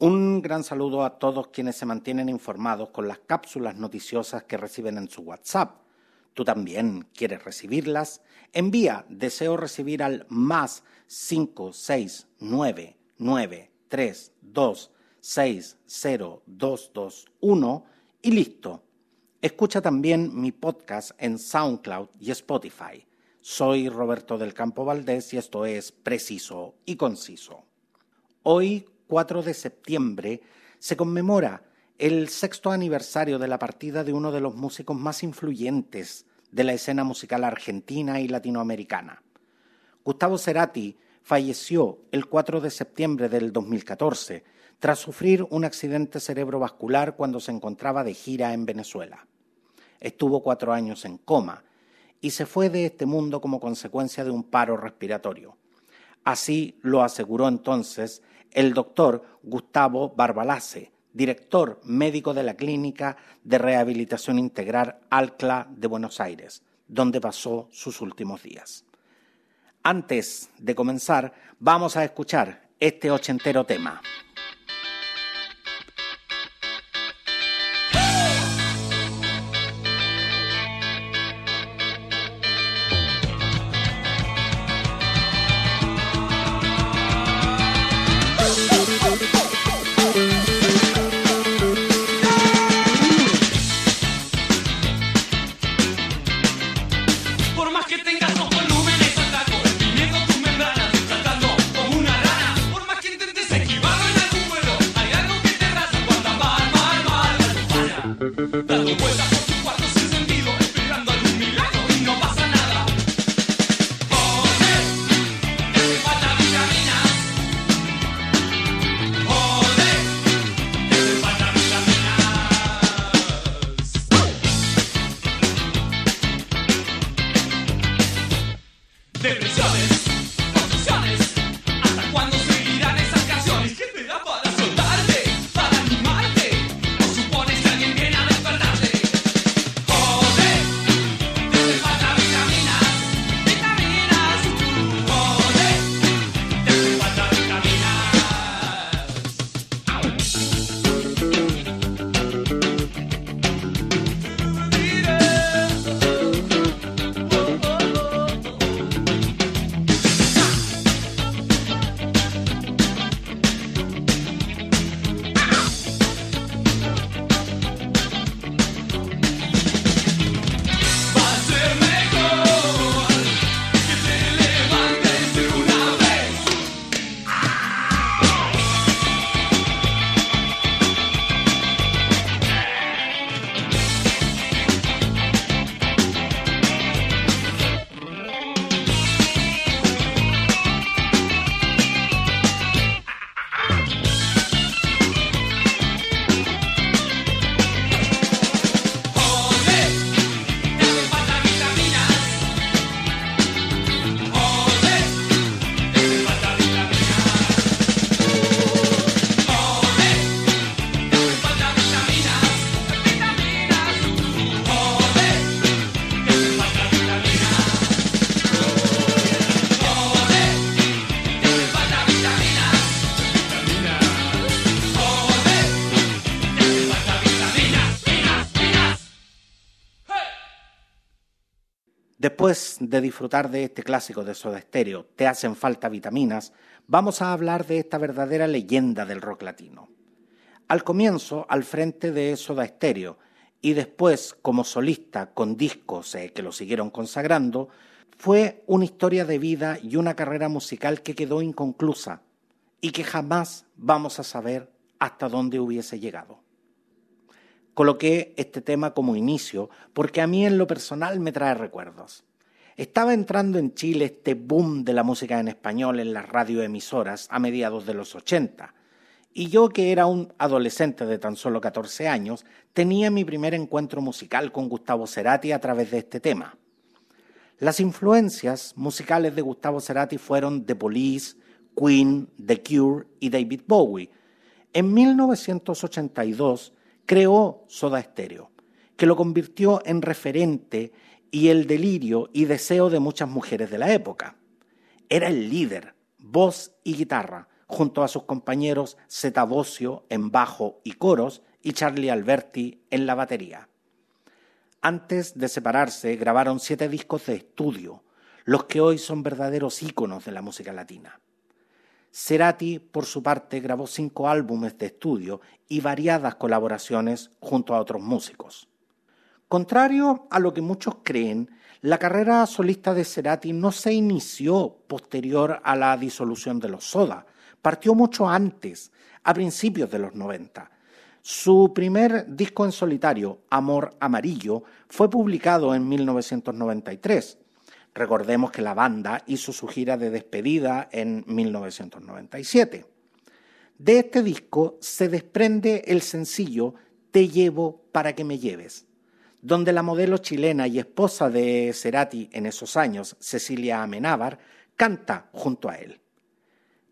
Un gran saludo a todos quienes se mantienen informados con las cápsulas noticiosas que reciben en su WhatsApp. ¿Tú también quieres recibirlas? Envía deseo recibir al más 56993260221 y listo. Escucha también mi podcast en SoundCloud y Spotify. Soy Roberto del Campo Valdés y esto es Preciso y Conciso. Hoy 4 de septiembre se conmemora el sexto aniversario de la partida de uno de los músicos más influyentes de la escena musical argentina y latinoamericana. Gustavo Cerati falleció el 4 de septiembre del 2014 tras sufrir un accidente cerebrovascular cuando se encontraba de gira en Venezuela. Estuvo cuatro años en coma y se fue de este mundo como consecuencia de un paro respiratorio. Así lo aseguró entonces el doctor Gustavo Barbalace, director médico de la Clínica de Rehabilitación Integral Alcla de Buenos Aires, donde pasó sus últimos días. Antes de comenzar, vamos a escuchar este ochentero tema. Después de disfrutar de este clásico de Soda Stereo, Te hacen falta vitaminas, vamos a hablar de esta verdadera leyenda del rock latino. Al comienzo, al frente de Soda Stereo, y después como solista con discos eh, que lo siguieron consagrando, fue una historia de vida y una carrera musical que quedó inconclusa y que jamás vamos a saber hasta dónde hubiese llegado. Coloqué este tema como inicio porque a mí en lo personal me trae recuerdos. Estaba entrando en Chile este boom de la música en español en las radioemisoras a mediados de los 80. Y yo, que era un adolescente de tan solo 14 años, tenía mi primer encuentro musical con Gustavo Cerati a través de este tema. Las influencias musicales de Gustavo Cerati fueron The Police, Queen, The Cure y David Bowie. En 1982 creó Soda Stereo, que lo convirtió en referente y el delirio y deseo de muchas mujeres de la época. Era el líder, voz y guitarra, junto a sus compañeros Zeta Bocio en bajo y coros y Charlie Alberti en la batería. Antes de separarse, grabaron siete discos de estudio, los que hoy son verdaderos íconos de la música latina. Cerati, por su parte, grabó cinco álbumes de estudio y variadas colaboraciones junto a otros músicos. Contrario a lo que muchos creen, la carrera solista de Cerati no se inició posterior a la disolución de los Soda, partió mucho antes, a principios de los 90. Su primer disco en solitario, Amor Amarillo, fue publicado en 1993. Recordemos que la banda hizo su gira de despedida en 1997. De este disco se desprende el sencillo Te llevo para que me lleves, donde la modelo chilena y esposa de Cerati en esos años, Cecilia Amenábar, canta junto a él.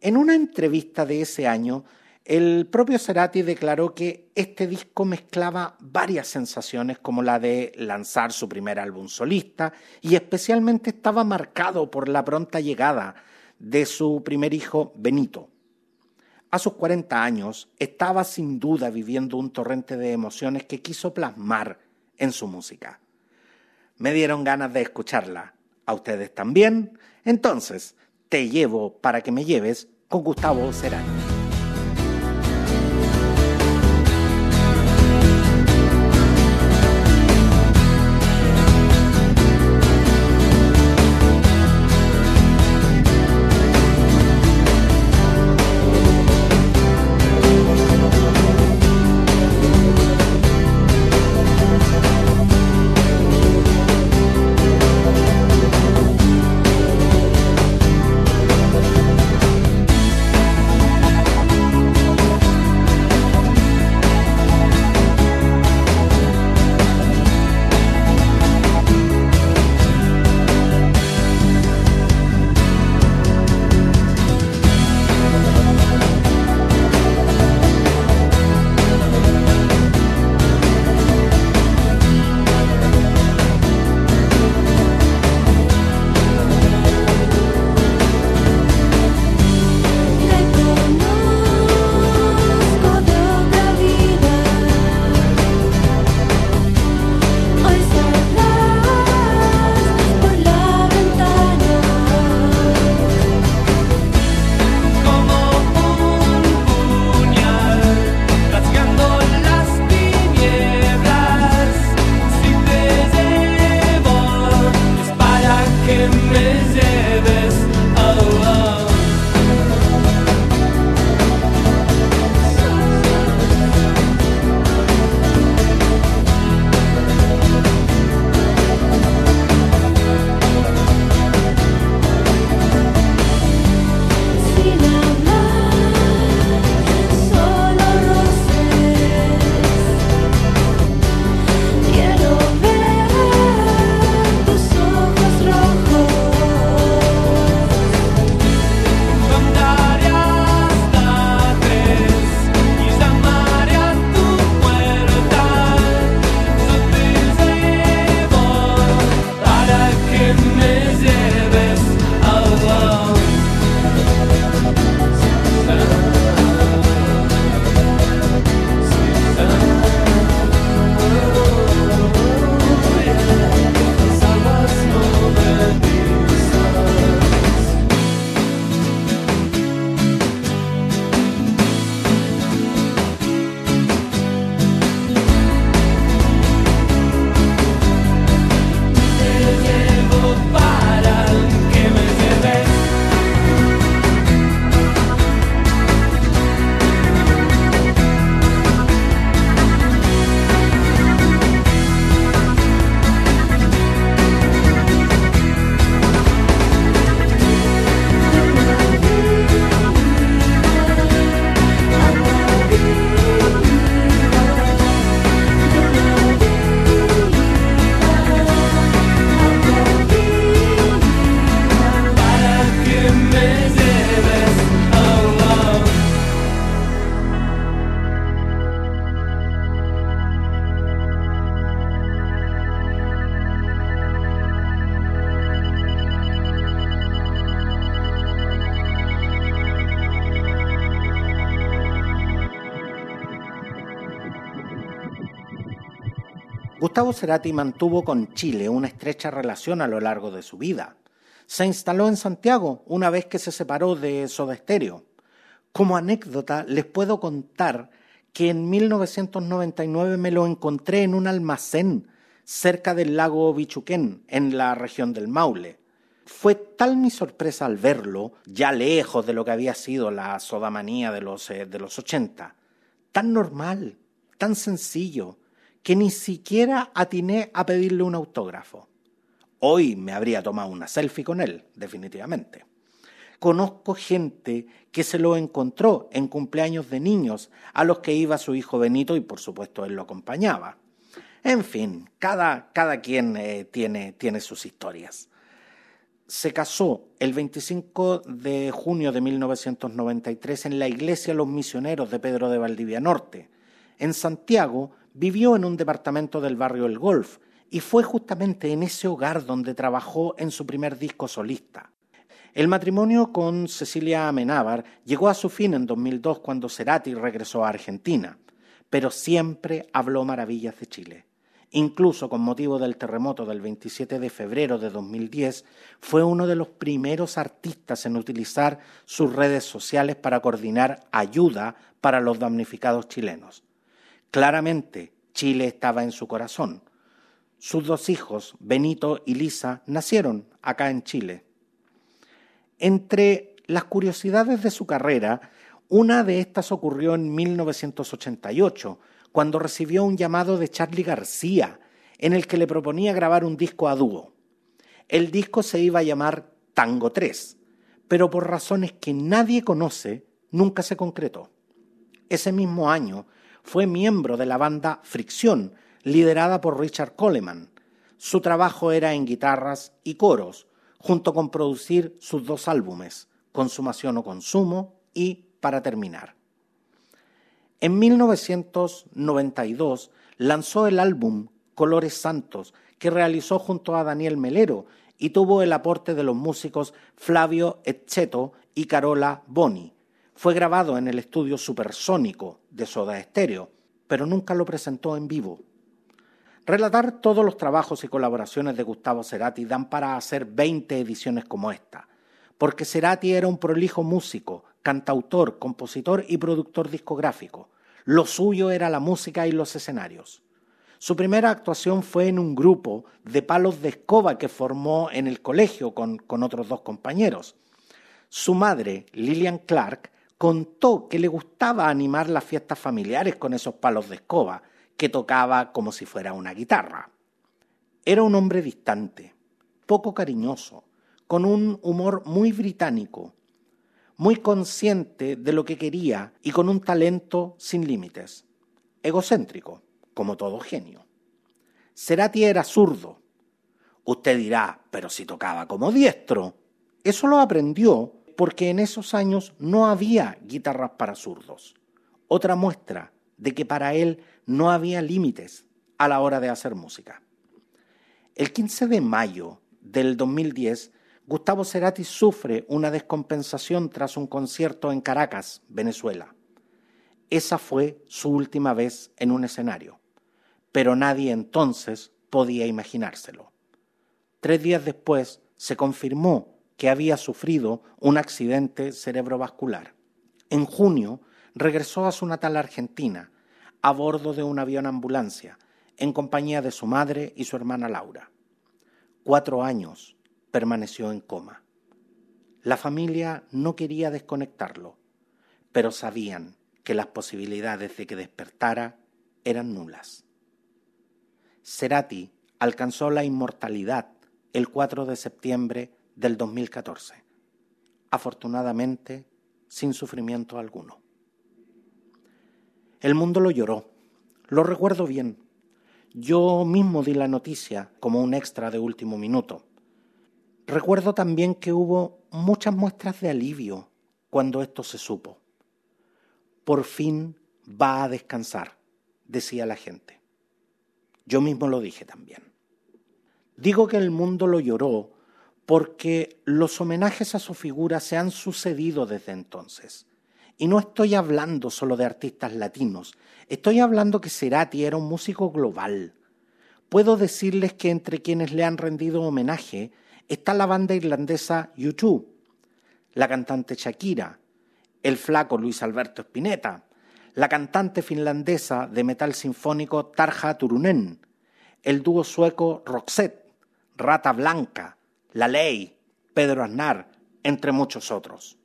En una entrevista de ese año, el propio Cerati declaró que este disco mezclaba varias sensaciones como la de lanzar su primer álbum solista y especialmente estaba marcado por la pronta llegada de su primer hijo Benito. A sus 40 años estaba sin duda viviendo un torrente de emociones que quiso plasmar en su música. Me dieron ganas de escucharla. ¿A ustedes también? Entonces, te llevo para que me lleves con Gustavo Cerati. Gustavo Cerati mantuvo con Chile una estrecha relación a lo largo de su vida. Se instaló en Santiago una vez que se separó de Soda Stereo. Como anécdota, les puedo contar que en 1999 me lo encontré en un almacén cerca del lago Bichuquén, en la región del Maule. Fue tal mi sorpresa al verlo, ya lejos de lo que había sido la sodamanía de los, eh, de los 80, tan normal, tan sencillo, que ni siquiera atiné a pedirle un autógrafo. Hoy me habría tomado una selfie con él, definitivamente. Conozco gente que se lo encontró en cumpleaños de niños a los que iba su hijo Benito y por supuesto él lo acompañaba. En fin, cada, cada quien eh, tiene, tiene sus historias. Se casó el 25 de junio de 1993 en la iglesia Los Misioneros de Pedro de Valdivia Norte. En Santiago vivió en un departamento del barrio El Golf y fue justamente en ese hogar donde trabajó en su primer disco solista. El matrimonio con Cecilia Amenábar llegó a su fin en 2002 cuando Cerati regresó a Argentina, pero siempre habló maravillas de Chile. Incluso con motivo del terremoto del 27 de febrero de 2010, fue uno de los primeros artistas en utilizar sus redes sociales para coordinar ayuda para los damnificados chilenos. Claramente, Chile estaba en su corazón. Sus dos hijos, Benito y Lisa, nacieron acá en Chile. Entre las curiosidades de su carrera, una de estas ocurrió en 1988, cuando recibió un llamado de Charlie García, en el que le proponía grabar un disco a dúo. El disco se iba a llamar Tango 3, pero por razones que nadie conoce, nunca se concretó. Ese mismo año fue miembro de la banda Fricción, liderada por Richard Coleman. Su trabajo era en guitarras y coros, junto con producir sus dos álbumes, Consumación o Consumo y Para Terminar. En 1992 lanzó el álbum Colores Santos, que realizó junto a Daniel Melero y tuvo el aporte de los músicos Flavio Etcheto y Carola Boni. Fue grabado en el estudio supersónico de Soda Stereo, pero nunca lo presentó en vivo. Relatar todos los trabajos y colaboraciones de Gustavo Cerati dan para hacer 20 ediciones como esta, porque Cerati era un prolijo músico, cantautor, compositor y productor discográfico. Lo suyo era la música y los escenarios. Su primera actuación fue en un grupo de palos de escoba que formó en el colegio con, con otros dos compañeros. Su madre, Lillian Clark, contó que le gustaba animar las fiestas familiares con esos palos de escoba que tocaba como si fuera una guitarra. Era un hombre distante, poco cariñoso, con un humor muy británico, muy consciente de lo que quería y con un talento sin límites, egocéntrico, como todo genio. Serati era zurdo. Usted dirá, pero si tocaba como diestro. Eso lo aprendió porque en esos años no había guitarras para zurdos. Otra muestra de que para él no había límites a la hora de hacer música. El 15 de mayo del 2010, Gustavo Cerati sufre una descompensación tras un concierto en Caracas, Venezuela. Esa fue su última vez en un escenario, pero nadie entonces podía imaginárselo. Tres días después se confirmó que había sufrido un accidente cerebrovascular. En junio regresó a su natal Argentina a bordo de un avión ambulancia, en compañía de su madre y su hermana Laura. Cuatro años permaneció en coma. La familia no quería desconectarlo, pero sabían que las posibilidades de que despertara eran nulas. Cerati alcanzó la inmortalidad el 4 de septiembre del 2014, afortunadamente sin sufrimiento alguno. El mundo lo lloró. Lo recuerdo bien. Yo mismo di la noticia como un extra de último minuto. Recuerdo también que hubo muchas muestras de alivio cuando esto se supo. Por fin va a descansar, decía la gente. Yo mismo lo dije también. Digo que el mundo lo lloró porque los homenajes a su figura se han sucedido desde entonces. Y no estoy hablando solo de artistas latinos, estoy hablando que Cerati era un músico global. puedo decirles que entre quienes le han rendido homenaje está la banda irlandesa U2, la cantante Shakira, el flaco Luis Alberto Spinetta, la cantante finlandesa de metal sinfónico Tarja Turunen, el dúo sueco Roxette, Rata Blanca, La Ley, Pedro Aznar, entre muchos otros.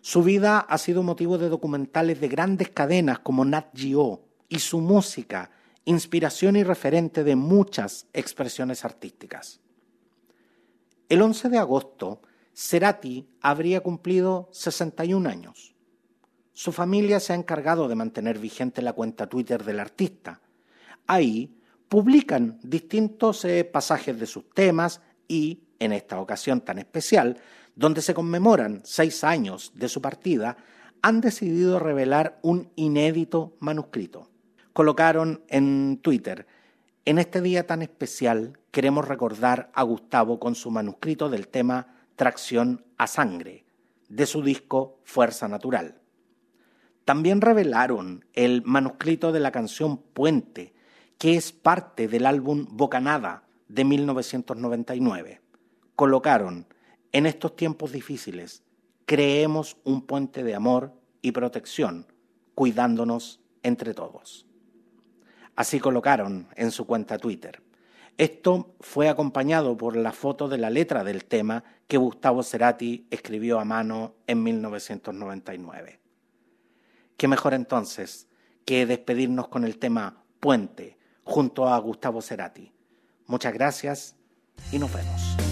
Su vida ha sido motivo de documentales de grandes cadenas como Nat Geo y su música, inspiración y referente de muchas expresiones artísticas. El 11 de agosto, Cerati habría cumplido 61 años. Su familia se ha encargado de mantener vigente la cuenta Twitter del artista. Ahí publican distintos eh, pasajes de sus temas y, en esta ocasión tan especial, donde se conmemoran seis años de su partida, han decidido revelar un inédito manuscrito. Colocaron en Twitter, en este día tan especial queremos recordar a Gustavo con su manuscrito del tema Tracción a Sangre, de su disco Fuerza Natural. También revelaron el manuscrito de la canción Puente, que es parte del álbum Bocanada de 1999. Colocaron en estos tiempos difíciles, creemos un puente de amor y protección, cuidándonos entre todos. Así colocaron en su cuenta Twitter. Esto fue acompañado por la foto de la letra del tema que Gustavo Cerati escribió a mano en 1999. ¿Qué mejor entonces que despedirnos con el tema Puente junto a Gustavo Cerati? Muchas gracias y nos vemos.